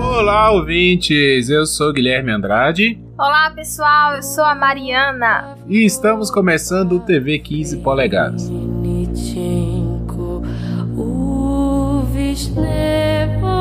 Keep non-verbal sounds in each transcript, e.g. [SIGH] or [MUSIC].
Olá, ouvintes! Eu sou Guilherme Andrade. Olá, pessoal! Eu sou a Mariana. E estamos começando o TV 15 polegadas. never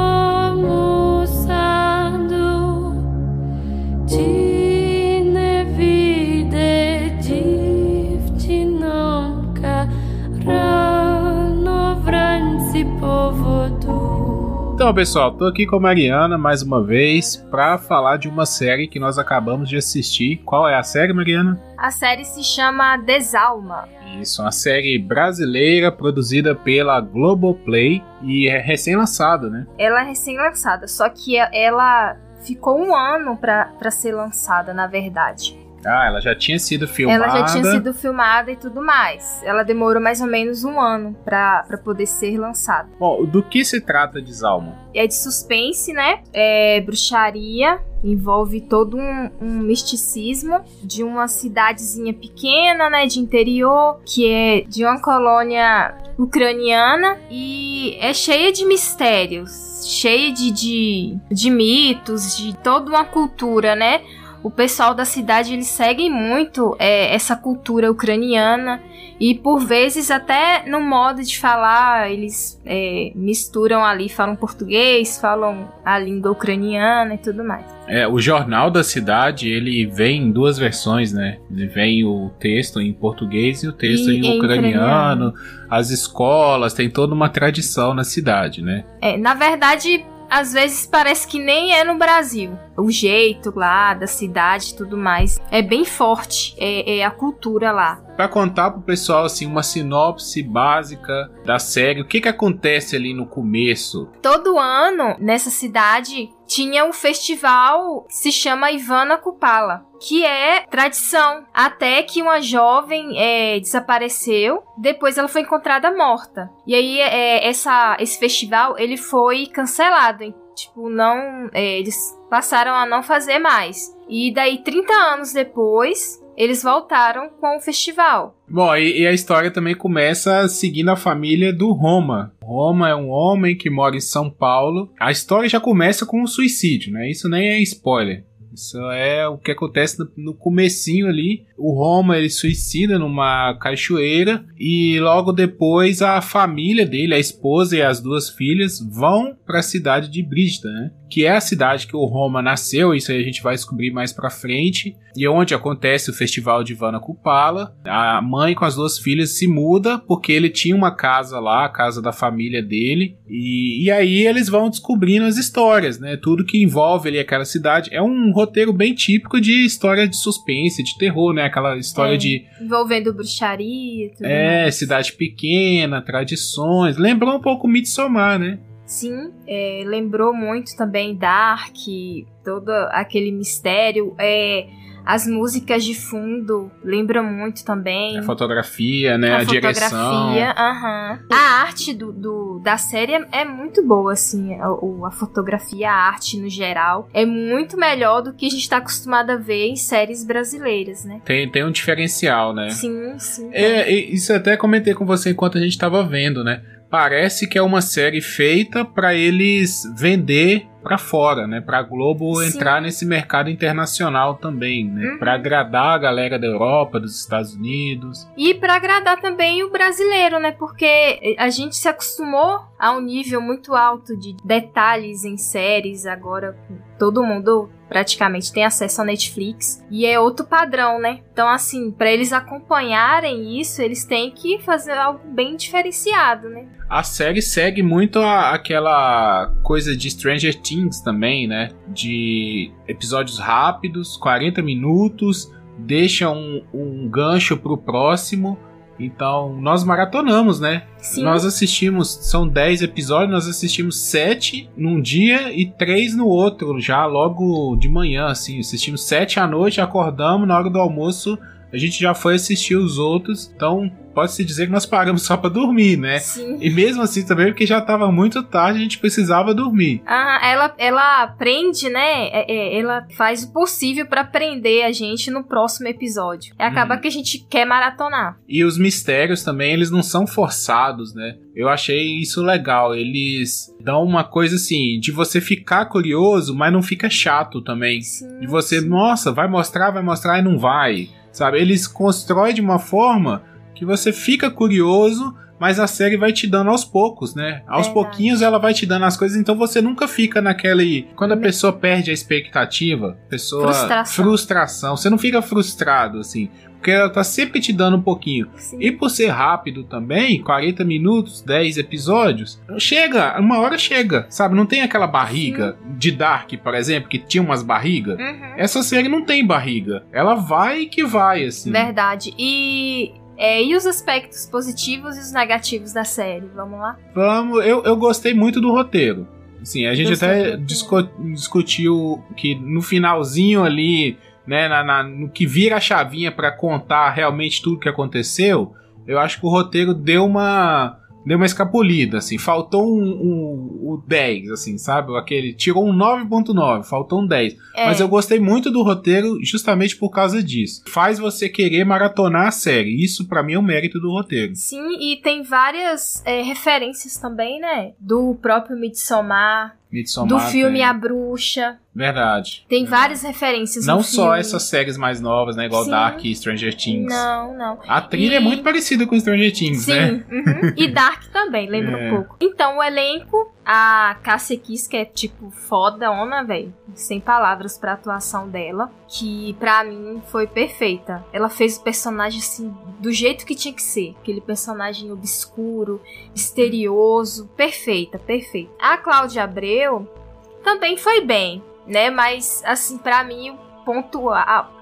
Então, pessoal, tô aqui com a Mariana mais uma vez para falar de uma série que nós acabamos de assistir. Qual é a série, Mariana? A série se chama Desalma. Isso, uma série brasileira produzida pela Globoplay e é recém-lançada, né? Ela é recém-lançada, só que ela ficou um ano para ser lançada, na verdade. Ah, ela já tinha sido filmada. Ela já tinha sido filmada e tudo mais. Ela demorou mais ou menos um ano para poder ser lançada. Bom, do que se trata Desalma? É de suspense, né? É bruxaria, envolve todo um, um, misticismo de uma cidadezinha pequena, né, de interior, que é de uma colônia ucraniana e é cheia de mistérios, cheia de, de, de mitos, de toda uma cultura, né? O pessoal da cidade eles seguem muito é, essa cultura ucraniana e por vezes até no modo de falar eles é, misturam ali, falam português, falam a língua ucraniana e tudo mais. É, o jornal da cidade ele vem em duas versões, né? Ele vem o texto em português e o texto e, em, em ucraniano. ucraniano. As escolas tem toda uma tradição na cidade, né? É, na verdade às vezes parece que nem é no Brasil. O jeito lá da cidade e tudo mais é bem forte, é, é a cultura lá. Para contar pro pessoal assim uma sinopse básica da série, o que que acontece ali no começo? Todo ano nessa cidade tinha um festival que se chama Ivana Kupala, que é tradição. Até que uma jovem é, desapareceu, depois ela foi encontrada morta. E aí é, essa, esse festival ele foi cancelado. Tipo, não. É, eles passaram a não fazer mais. E daí, 30 anos depois, eles voltaram com o festival. Bom, e, e, a história também começa seguindo a família do Roma. Roma é um homem que mora em São Paulo. A história já começa com um suicídio, né? Isso nem é spoiler. Isso é o que acontece no, no comecinho ali. O Roma ele suicida numa cachoeira e logo depois a família dele, a esposa e as duas filhas vão para a cidade de Brígida, né? Que é a cidade que o Roma nasceu, isso aí a gente vai descobrir mais para frente, e é onde acontece o festival de Vana Kupala. A mãe com as duas filhas se muda porque ele tinha uma casa lá, a casa da família dele, e, e aí eles vão descobrindo as histórias, né? Tudo que envolve ali aquela cidade. É um roteiro bem típico de história de suspense, de terror, né? Aquela história é, de. Envolvendo bruxaria. Tudo é, mais. cidade pequena, tradições. Lembrou um pouco Midsommar, né? Sim, é, lembrou muito também Dark, todo aquele mistério. É, as músicas de fundo lembram muito também. A fotografia, né? A, a fotografia, aham. Uh -huh. A arte do, do, da série é muito boa, assim. A, a, fotografia, a arte no geral. É muito melhor do que a gente tá acostumado a ver em séries brasileiras, né? Tem, tem um diferencial, né? Sim, sim. É, isso eu até comentei com você enquanto a gente tava vendo, né? Parece que é uma série feita para eles vender para fora, né? Para Globo Sim. entrar nesse mercado internacional também, né? Uhum. Para agradar a galera da Europa, dos Estados Unidos. E para agradar também o brasileiro, né? Porque a gente se acostumou a um nível muito alto de detalhes em séries agora todo mundo praticamente tem acesso à Netflix e é outro padrão, né? Então, assim, para eles acompanharem isso, eles têm que fazer algo bem diferenciado, né? A série segue muito a, aquela coisa de Stranger Things também, né? De episódios rápidos, 40 minutos, deixa um, um gancho pro próximo então, nós maratonamos, né? Sim. Nós assistimos, são 10 episódios, nós assistimos 7 num dia e 3 no outro, já logo de manhã, assim. Assistimos 7 à noite, acordamos, na hora do almoço, a gente já foi assistir os outros, então pode-se dizer que nós paramos só pra dormir, né? Sim. E mesmo assim também, porque já tava muito tarde, a gente precisava dormir. Ah, ela, ela aprende, né? É, é, ela faz o possível pra prender a gente no próximo episódio. E acaba Uhum. que a gente quer maratonar. E os mistérios também, eles não são forçados, né? Eu achei isso legal. Eles dão uma coisa assim, de você ficar curioso, mas não fica chato também. Sim. De você, sim. nossa, vai mostrar, vai mostrar e não vai. Sabe? Eles constroem de uma forma que você fica curioso, mas a série vai te dando aos poucos, né? Aos Verdade. pouquinhos ela vai te dando as coisas, então você nunca fica naquele. Quando a Me- pessoa perde a expectativa, pessoa. Frustração. Frustração. Você não fica frustrado, assim. Porque ela tá sempre te dando um pouquinho. Sim. E por ser rápido também, 40 minutos, 10 episódios, chega, uma hora chega, sabe? Não tem aquela barriga de Dark, por exemplo, que tinha umas barrigas. Uhum. Essa série não tem barriga. Ela vai que vai, assim. Verdade. E, é, e os aspectos positivos e os negativos da série? Vamos lá? Vamos, eu, eu gostei muito do roteiro. Assim, a gente Gostei até discu- discutiu que no finalzinho ali, né, na, na- no que vira a chavinha pra contar realmente tudo que aconteceu, eu acho que o roteiro deu uma deu uma escapulida, assim, faltou um, um, o 10, assim, sabe? Aquele tirou um 9.9, faltou um 10. É, Mas eu gostei muito do roteiro justamente por causa disso. Faz você querer maratonar a série. Isso pra mim é o mérito do roteiro. Sim, e tem várias é, referências também, né? Do próprio Midsommar, Midsommar do filme tem- A Bruxa. Verdade. Tem várias referências Não só filme. essas séries mais novas, né? Igual Sim. Dark e Stranger Things. Não, não. A trilha E- é muito parecida com Stranger Things, Sim, né? uhum. e Dark também, lembra É. um pouco. Então, o elenco, a Cassia Kiss, que é tipo foda, ona, velho. Sem palavras pra atuação dela. Que pra mim foi perfeita. Ela fez o personagem assim, do jeito que tinha que ser. Aquele personagem obscuro, misterioso. Perfeita, perfeita. A Cláudia Abreu também foi bem, né? Mas, assim, pra mim, o ponto. A, a-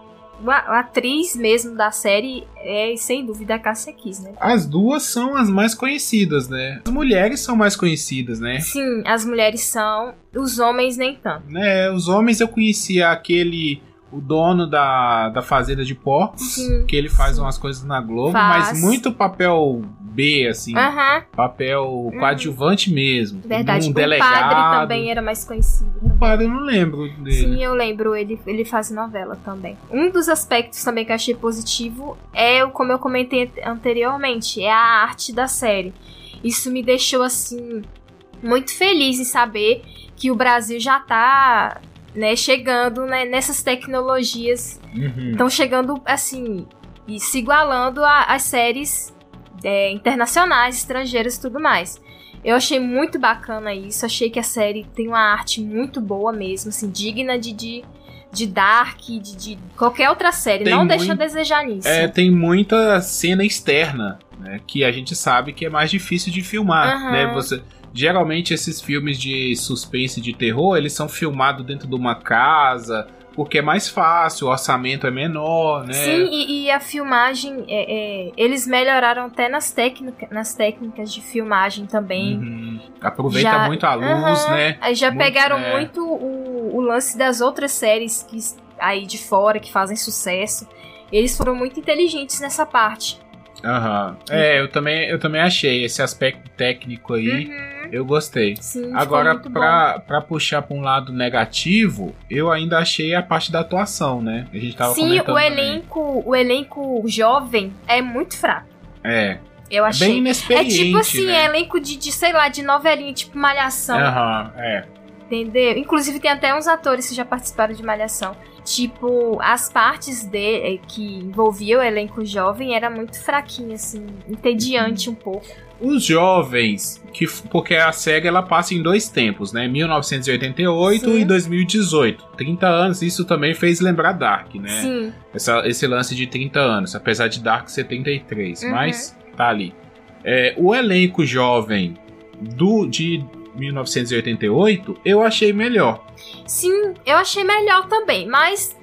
atriz mesmo da série é, sem dúvida, a Cassia Kiss, né? As duas são as mais conhecidas, né? As mulheres são mais conhecidas, né? Sim, as mulheres são, os homens nem tanto. né? Os homens eu conhecia aquele. O dono da, da fazenda de porcos, Sim, que ele faz sim. umas coisas na Globo, Faz. mas muito papel B, assim. Aham, Papel coadjuvante mesmo. verdade. Um o delegado. padre também era mais conhecido. O padre eu não lembro dele. Sim, eu lembro, ele, ele faz novela também. Um dos aspectos também que eu achei positivo é, o como eu comentei anteriormente, é a arte da série. Isso me deixou, assim, muito feliz em saber que o Brasil já tá, né, chegando né, nessas tecnologias Uhum. estão chegando assim e se igualando às séries é, internacionais, estrangeiras e tudo mais. Eu achei muito bacana isso, achei que a série tem uma arte muito boa mesmo, assim, digna de, de, de Dark, de, de qualquer outra série. Tem Não deixa a desejar nisso. É, tem muita cena externa, né? Que a gente sabe que é mais difícil de filmar, Aham. né? Você, geralmente esses filmes de suspense e de terror, eles são filmados dentro de uma casa, porque é mais fácil, o orçamento é menor, né? Sim, e, e a filmagem, é, é, eles melhoraram até nas, técnica, nas técnicas de filmagem também. Uhum. Aproveita Já- muito a luz, Aham. né? Aí já Muito- pegaram é. muito o, o lance das outras séries que aí de fora que fazem sucesso. Eles foram muito inteligentes nessa parte. Aham. É, eu também, eu também achei esse aspecto técnico aí, Uhum. Eu gostei. Sim, Agora, bom. pra, pra puxar pra um lado negativo, eu ainda achei a parte da atuação, né? A gente tava Sim, o também. elenco, o elenco jovem é muito fraco. É, Eu bem achei. É inexperiente, tipo assim, né? é elenco de, de, sei lá, de novelinha, tipo Malhação, Aham, é. entendeu? Inclusive tem até uns atores que já participaram de Malhação. Tipo, as partes de, que envolviam o elenco jovem era muito fraquinho, assim, entediante um pouco. Os jovens, que porque a série ela passa em dois tempos, né? 1988 Sim. e 2018. 30 anos, isso também fez lembrar Dark, né? Sim, Essa- esse lance de 30 anos, apesar de Dark ser 33, Uhum. mas tá ali. É, o elenco jovem do de 1988 eu achei melhor. sim, eu achei melhor também, mas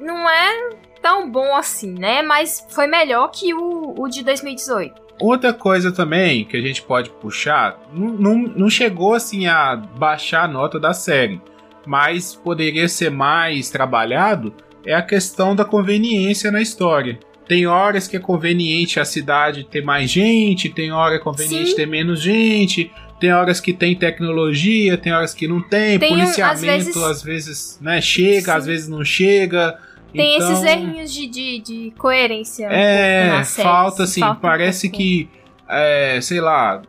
não é tão bom assim, né? Mas foi melhor que o, o de 2018. Outra coisa também que a gente pode puxar, não, não, não chegou assim a baixar a nota da série, mas poderia ser mais trabalhado, é a questão da conveniência na história. Tem horas que é conveniente a cidade ter mais gente, tem hora é conveniente Sim. ter menos gente, tem horas que tem tecnologia, tem horas que não tem, Tem policiamento às vezes- às vezes, né, chega, Sim. às vezes não chega. Tem Então, esses errinhos de, de, de coerência. um É, falta assim, falta um parece pouco. que, é, sei lá,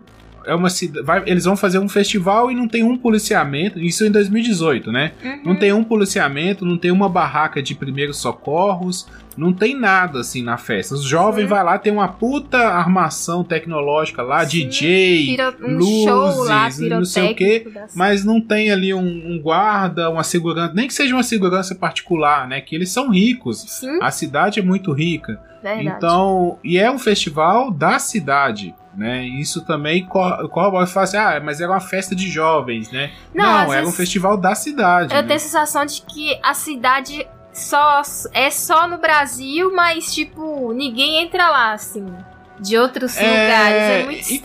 é uma cidade. Eles vão fazer um festival e não tem um policiamento. Isso em 2018, né? Uhum. Não tem um policiamento, não tem uma barraca de primeiros socorros, não tem nada assim na festa. Os jovens Sim. vai lá, tem uma puta armação tecnológica lá, Sim, DJ, Piro- um luzes, lá, não sei o quê, mas não tem ali um, um guarda, uma segurança, nem que seja uma segurança particular, né? Que eles são ricos. Sim, A cidade é muito rica. verdade. Então, e é um festival da cidade, né? Isso também co- corrobora e fala assim, ah, mas era uma festa de jovens, né? Não, Não, era um vezes- festival da cidade. Eu né? tenho a sensação de que a cidade só é só no Brasil, mas tipo, ninguém entra lá, assim. De outros lugares. É muito estranho.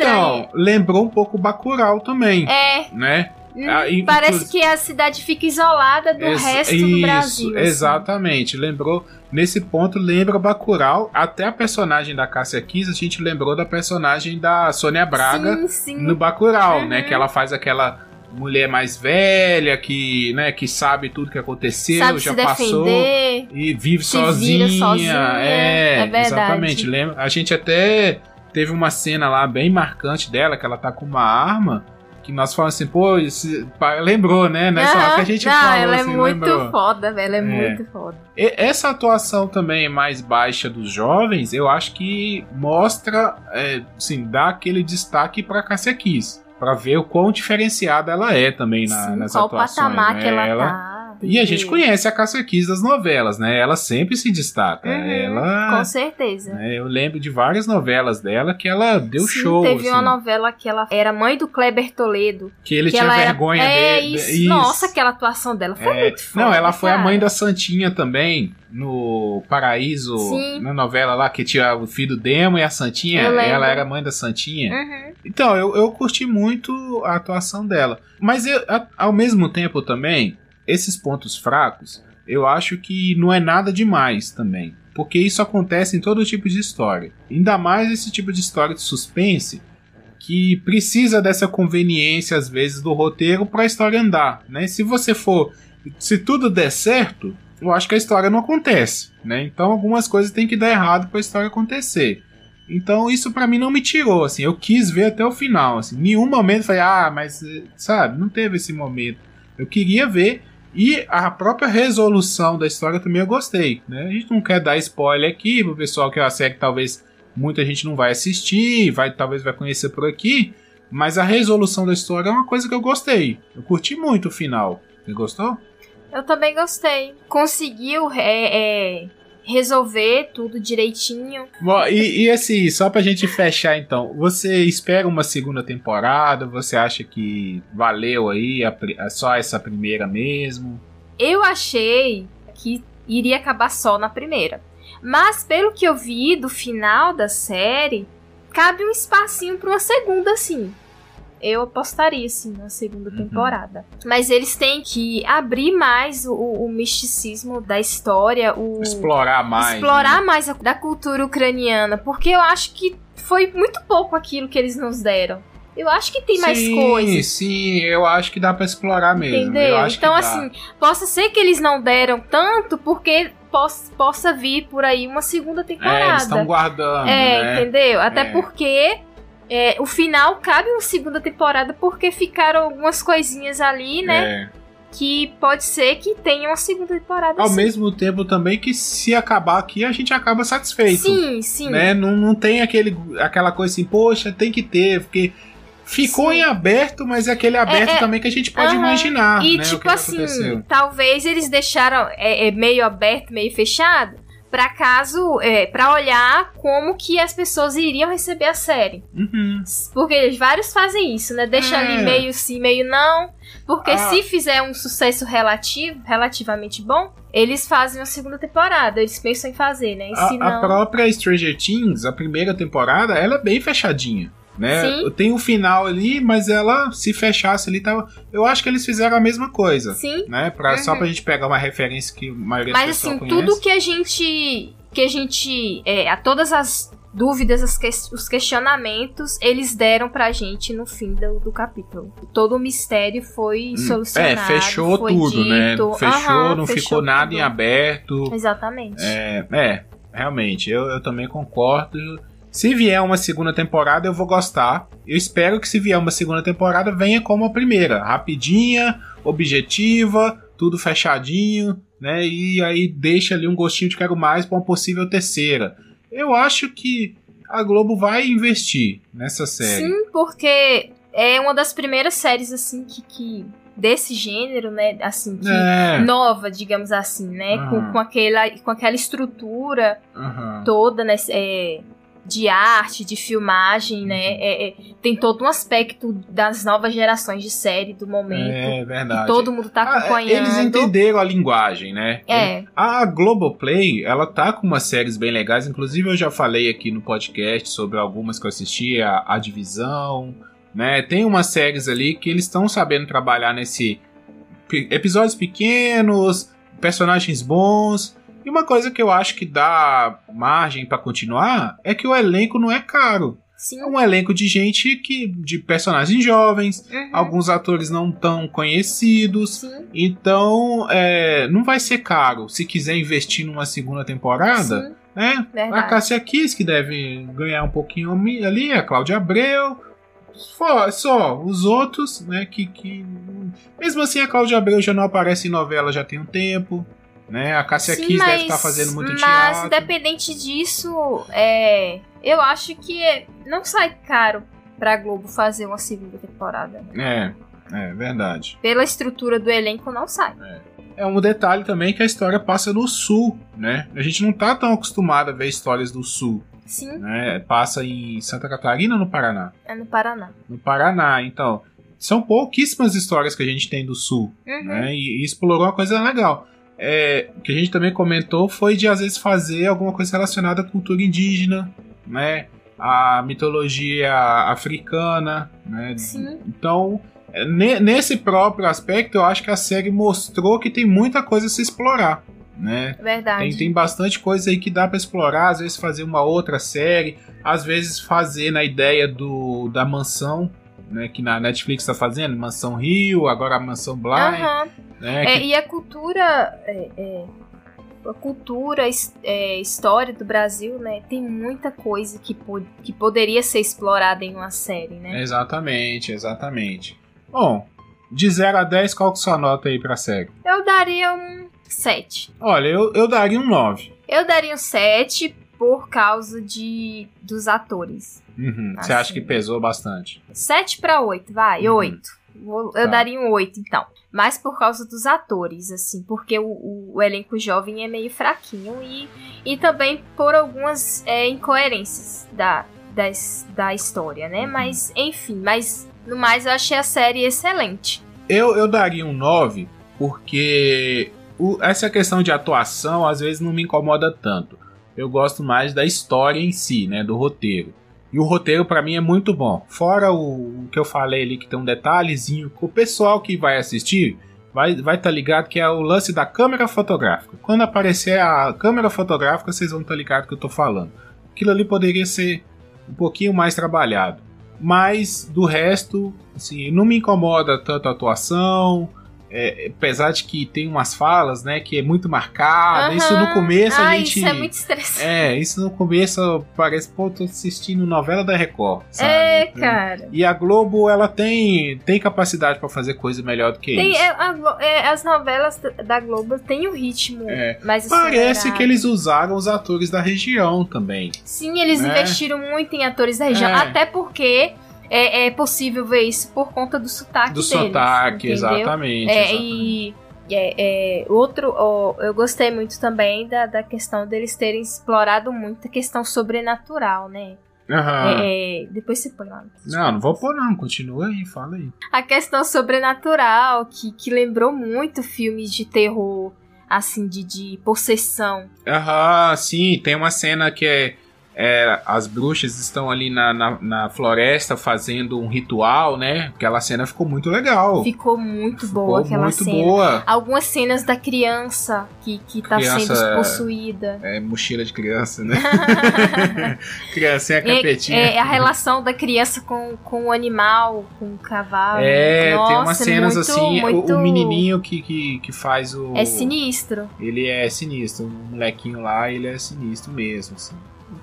Então, lembrou um pouco Bacurau também, É, né? hum, Ah, parece que a cidade fica isolada do Ex- resto isso, do Brasil. assim. Exatamente. Lembrou, nesse ponto, lembra Bacurau. Até a personagem da Cássia Kiss, a gente lembrou da personagem da Sônia Braga Sim, sim. no Bacurau, Uhum. né? Que ela faz aquela mulher mais velha que, né, que sabe tudo que aconteceu, Sabe já passou defender. e vive sozinha. sozinha, É, é exatamente. Lembra? A gente até teve uma cena lá bem marcante dela que ela tá com uma arma. Que nós falamos assim, pô, esse- lembrou, né? Nessa hora que a gente Não, falou ela é assim, muito lembrou. foda, velho. É, É. muito foda. E- Essa atuação também mais baixa dos jovens, eu acho que mostra, é, assim, dá aquele destaque pra Cassia Kiss. Pra ver o quão diferenciada ela é também na, Sim, nas qual atuações. patamar né? que ela, tá. E a gente conhece a Cassia Kiss das novelas, né? Ela sempre se destaca. Uhum, ela, Com certeza. né, eu lembro de várias novelas dela que ela deu Sim, show. Teve uma assim, novela que ela era mãe do Kleber Toledo. que ele que tinha ela era- vergonha é dele. isso. Nossa, aquela atuação dela foi É, muito foda. Não, ela foi a cara. mãe da Santinha também, no Paraíso, Sim. na novela lá que tinha o filho do Demo e a Santinha. Ela era mãe da Santinha. Uhum. Então, eu, eu curti muito a atuação dela. Mas eu, a- ao mesmo tempo também, esses pontos fracos, eu acho que não é nada demais também. Porque isso acontece em todo tipo de história. Ainda mais esse tipo de história de suspense que precisa dessa conveniência às vezes do roteiro para a história andar, né? Se você for, se tudo der certo, eu acho que a história não acontece, né? Então algumas coisas têm que dar errado para a história acontecer. Então isso pra mim não me tirou, assim, eu quis ver até o final, assim, nenhum momento falei, ah, mas eh, sabe, não teve esse momento. Eu queria ver e a própria resolução da história também eu gostei, né? A gente não quer dar spoiler aqui pro pessoal que é uma série que talvez muita gente não vai assistir, vai talvez vai conhecer por aqui, mas a resolução da história é uma coisa que eu gostei. Eu curti muito o final. Você gostou? Eu também gostei. Conseguiu é, é, resolver tudo direitinho. Bom, e, e assim, só pra gente fechar então, você espera uma segunda temporada? Você acha que valeu aí a a- só essa primeira mesmo? Eu achei que iria acabar só na primeira. Mas pelo que eu vi do final da série, cabe um espacinho pra uma segunda, sim. Eu apostaria, sim, na segunda Uhum. temporada. Mas eles têm que abrir mais o, o misticismo da história, o Explorar mais. explorar né? mais a, da cultura ucraniana, porque eu acho que foi muito pouco aquilo que eles nos deram. Eu acho que tem mais sim, coisas. Sim, eu acho que dá pra explorar mesmo. Eu Entendeu? Então, assim, possa ser que eles não deram tanto, porque possa, possa vir por aí uma segunda É, eles temporada. estão guardando, É, né? entendeu? Até É. porque é, o final cabe uma segunda temporada, porque ficaram algumas coisinhas ali, né? É. Que pode ser que tenha uma segunda temporada. Ao sim. mesmo tempo também que se acabar aqui, a gente acaba satisfeito. Sim, sim. né? Não, não tem aquele, aquela coisa assim, poxa, tem que ter, porque ficou Sim. em aberto, mas é aquele aberto É, é. também que a gente pode imaginar. E né, tipo assim, aconteceu. talvez eles deixaram é, é, meio aberto, meio fechado, pra caso, é, para olhar como que as pessoas iriam receber a série. Uhum. Porque vários fazem isso, né? Deixa É. ali meio sim, meio não. Porque Ah. se fizer um sucesso relativo, relativamente bom, eles fazem uma segunda temporada. Eles pensam em fazer, né? A, a não. própria Stranger Things, a primeira temporada, ela é bem fechadinha. Né? Sim. Tem um final ali, mas ela se fechasse ali, tava... eu acho que eles fizeram a mesma coisa. Sim. Né? Pra, Só Uhum. pra gente pegar uma referência que a maioria Mas assim, conhece. tudo que a gente que a gente. É, a todas as dúvidas, as que, os questionamentos, eles deram pra gente no fim do, do capítulo. Todo o mistério foi solucionado. É, fechou foi tudo, né? dito. Fechou, Aham, não fechou ficou nada tudo. em aberto. Exatamente. É, é, realmente, eu, eu também concordo. Se vier uma segunda temporada, eu vou gostar. Eu espero que se vier uma segunda temporada, venha como a primeira. Rapidinha, objetiva, tudo fechadinho, né? E aí deixa ali um gostinho de quero mais para uma possível terceira. Eu acho que a Globo vai investir nessa série. Sim, porque é uma das primeiras séries, assim, que. que desse gênero, né? Assim, que. É. Nova, digamos assim, né? Com, Aham. com, aquela, com aquela estrutura aham. toda, né? é, de arte, de filmagem, né? É, é, tem todo um aspecto das novas gerações de série do momento. É verdade. todo mundo tá Ah, acompanhando. Eles entenderam a linguagem, né? É. A Globoplay, ela tá com umas séries bem legais. Inclusive, eu já falei aqui no podcast sobre algumas que eu assisti, a, a Divisão, né? Tem umas séries ali que eles estão sabendo trabalhar nesse episódios pequenos, personagens bons. E uma coisa que eu acho que dá margem pra continuar é que o elenco não é caro. Sim. É um elenco de gente que de personagens jovens, Uhum. alguns atores não tão conhecidos. Sim. Então, é, não vai ser caro. Se quiser investir numa segunda temporada, Sim, né? A. Cássia Kiss, que deve ganhar um pouquinho ali, a Cláudia Abreu. Só, só os outros, né? Que, que. Mesmo assim, a Cláudia Abreu já não aparece em novela já tem um tempo. Né? A Cássia Sim, Kiss deve mas- estar fazendo muito Mas, teatro. independente disso, é, eu acho que é- não sai caro pra Globo fazer uma segunda temporada. É, é verdade. Pela estrutura do elenco, não sai. É um detalhe também que a história passa no sul, né? A gente não tá tão acostumado a ver histórias do sul, Sim, né? Passa em Santa Catarina ou no Paraná? é no Paraná. No Paraná, então. São pouquíssimas histórias que a gente tem do sul, Uhum. né? E, e explorou uma coisa legal. É, o que a gente também comentou foi de às vezes fazer alguma coisa relacionada à cultura indígena, né? A mitologia africana, né? Sim. Então, é, ne- nesse próprio aspecto, eu acho que a série mostrou que tem muita coisa a se explorar, né? Verdade. Tem, tem bastante coisa aí que dá pra explorar, às vezes fazer uma outra série, às vezes fazer na ideia do da mansão, né, que na Netflix tá fazendo, Mansão Rio, agora a Mansão Blind, Aham. né, É, que- e a cultura. é, é, a cultura, é, história do Brasil, né? Tem muita coisa que, po- que poderia ser explorada em uma série, né? Exatamente, exatamente. Bom, de 0 a 10, qual que é a sua nota aí pra série? Eu daria um 7. Olha, eu, eu daria um 9. Eu daria um 7 por causa de dos atores. Uhum, Você Assim. acha que pesou bastante? 7 pra 8, vai, Uhum. 8. Vou- Tá. Eu daria um 8, então. Mas por causa dos atores, assim, porque o, o- o elenco jovem é meio fraquinho e, e também por algumas é, incoerências da, das- da história, né? Uhum. Mas, enfim, mas no mais eu achei a série excelente. Eu, eu daria um 9 porque o- essa questão de atuação às vezes não me incomoda tanto. Eu gosto mais da história em si, né, do roteiro. E o roteiro pra mim é muito bom. Fora o, o que eu falei ali que tem um detalhezinho o pessoal que vai assistir vai vai estar ligado que é o lance da câmera fotográfica. Quando aparecer a câmera fotográfica, vocês vão estar ligados que eu tô falando. Aquilo ali poderia ser um pouquinho mais trabalhado. Mas do resto, assim, não me incomoda tanto a atuação. É, apesar de que tem umas falas, né, que é muito marcada. Aham. Isso no começo a ah, gente. isso é muito estressante. É, isso no começo parece, pô, tô assistindo novela da Record. Sabe? É, cara. E a Globo, ela tem, tem capacidade pra fazer coisa melhor do que Tem, isso. é, a é, as novelas da- Globo têm um ritmo É. mais Parece que eles usaram os atores da região também. Sim, eles né? investiram muito em atores da região, É. até porque é, é possível ver isso por conta do sotaque Do deles. sotaque, entendeu? exatamente. É, exatamente. e é, é, outro, ó, eu gostei muito também da, da questão deles terem explorado muito a questão sobrenatural, né? Aham. É, depois você põe lá. Não, não vou pôr não, continua aí, fala aí. A questão sobrenatural, que, que lembrou muito filmes de terror, assim, de, de possessão. Aham, sim, tem uma cena que é é, as bruxas estão ali na, na, na, floresta fazendo um ritual, né? Aquela cena ficou muito legal. Ficou muito ficou boa aquela muito cena. Boa. Algumas cenas da criança que, que tá criança, sendo possuída. É, mochila de criança, né? [LAUGHS] Criancinha capetinha. É, é, a relação da criança com, com o animal, com o cavalo. É, Nossa, tem umas cenas muito, assim. Muito... O, o, menininho que, que, que faz o. É sinistro. Ele é sinistro. O molequinho lá, ele é sinistro mesmo, assim.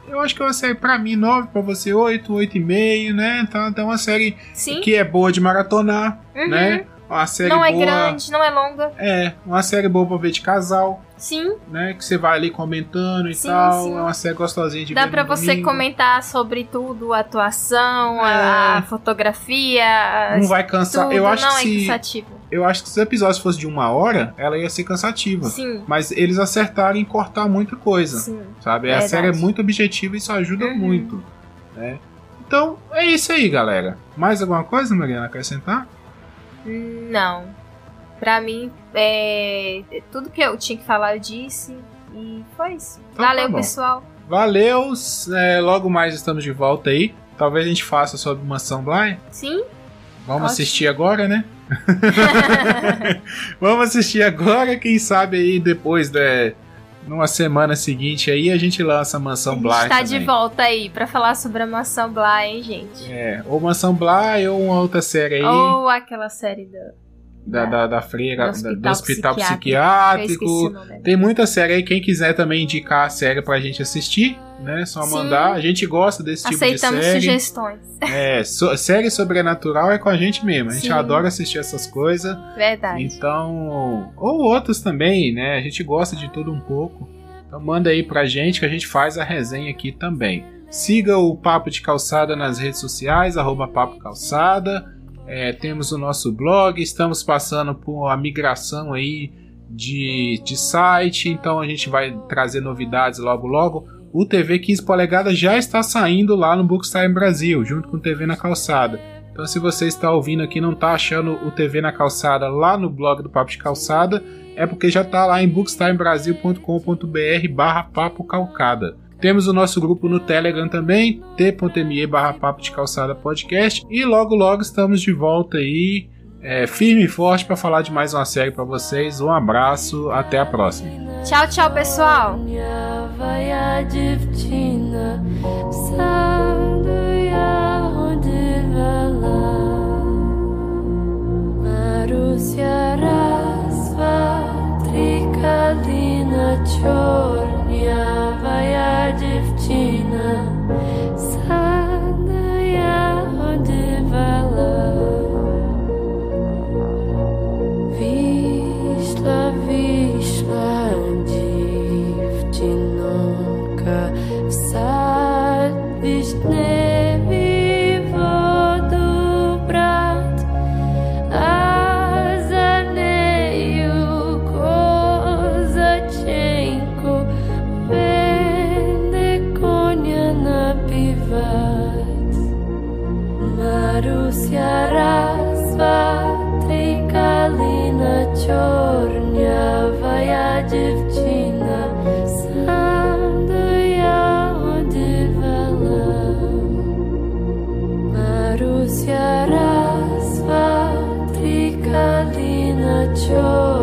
Eu acho que é uma série, pra mim, 9, pra você 8, 8,5, né? Então, então é uma série Sim. que é boa de maratonar, uhum. né? Uma série não é boa, é grande, não é longa. É, uma série boa pra ver de casal. Sim. Né? Que você vai ali comentando e sim, tal. Sim. É uma série gostosinha de Dá ver. Dá pra você domingo. comentar sobre tudo, a atuação, é. a, fotografia. Não vai cansar. Tudo, eu acho não que é se, cansativo eu acho que se o episódio fosse de uma hora, ela ia ser cansativa. Sim. Mas eles acertaram em cortar muita coisa. Sim. Sabe? Verdade. A série é muito objetiva e isso ajuda uhum. muito. Né? Então, é isso aí, galera. Mais alguma coisa, Mariana, acrescentar? Não. Pra mim, é... tudo que eu tinha que falar eu disse. E foi isso. Então, Valeu, tá pessoal. Valeu. É, logo mais estamos de volta aí. Talvez a gente faça sobre Mansão Bly. Sim. Vamos Ótimo. assistir agora, né? [LAUGHS] Vamos assistir agora, quem sabe aí depois da né, numa semana seguinte aí a gente lança a Mansão Bly. A gente tá de volta aí para falar sobre a Mansão Bly, hein, gente? É, ou Mansão Bly ou uma outra série aí. Ou aquela série do da, da, da freira, do hospital, do hospital psiquiátrico. psiquiátrico. Tem muita série aí. Quem quiser também indicar a série pra gente assistir, né? Só Sim. mandar. A gente gosta desse tipo de série. Aceitamos sugestões. É, so, série sobrenatural é com a gente mesmo. A gente Sim. adora assistir essas coisas. Verdade. Então. Ou outros também, né? A gente gosta de tudo um pouco. Então manda aí pra gente que a gente faz a resenha aqui também. Siga o Papo de Calçada nas redes sociais, arroba Papo Calçada. É, temos o nosso blog, estamos passando por a migração aí de, de site, então a gente vai trazer novidades logo logo. O TV 15 polegadas já está saindo lá no Bookstime Brasil, junto com o TV na calçada. Então, se você está ouvindo aqui e não está achando o TV na calçada lá no blog do Papo de Calçada, é porque já está lá em bookstimebrasil.com.br barra papo calcada. Temos o nosso grupo no Telegram também, t.me barra papo de calçada podcast. E logo logo estamos de volta aí, é, firme e forte para falar de mais uma série para vocês. Um abraço, até a próxima. Tchau, tchau, pessoal. Чорня твоя дівчина. anunciarás fatiga de.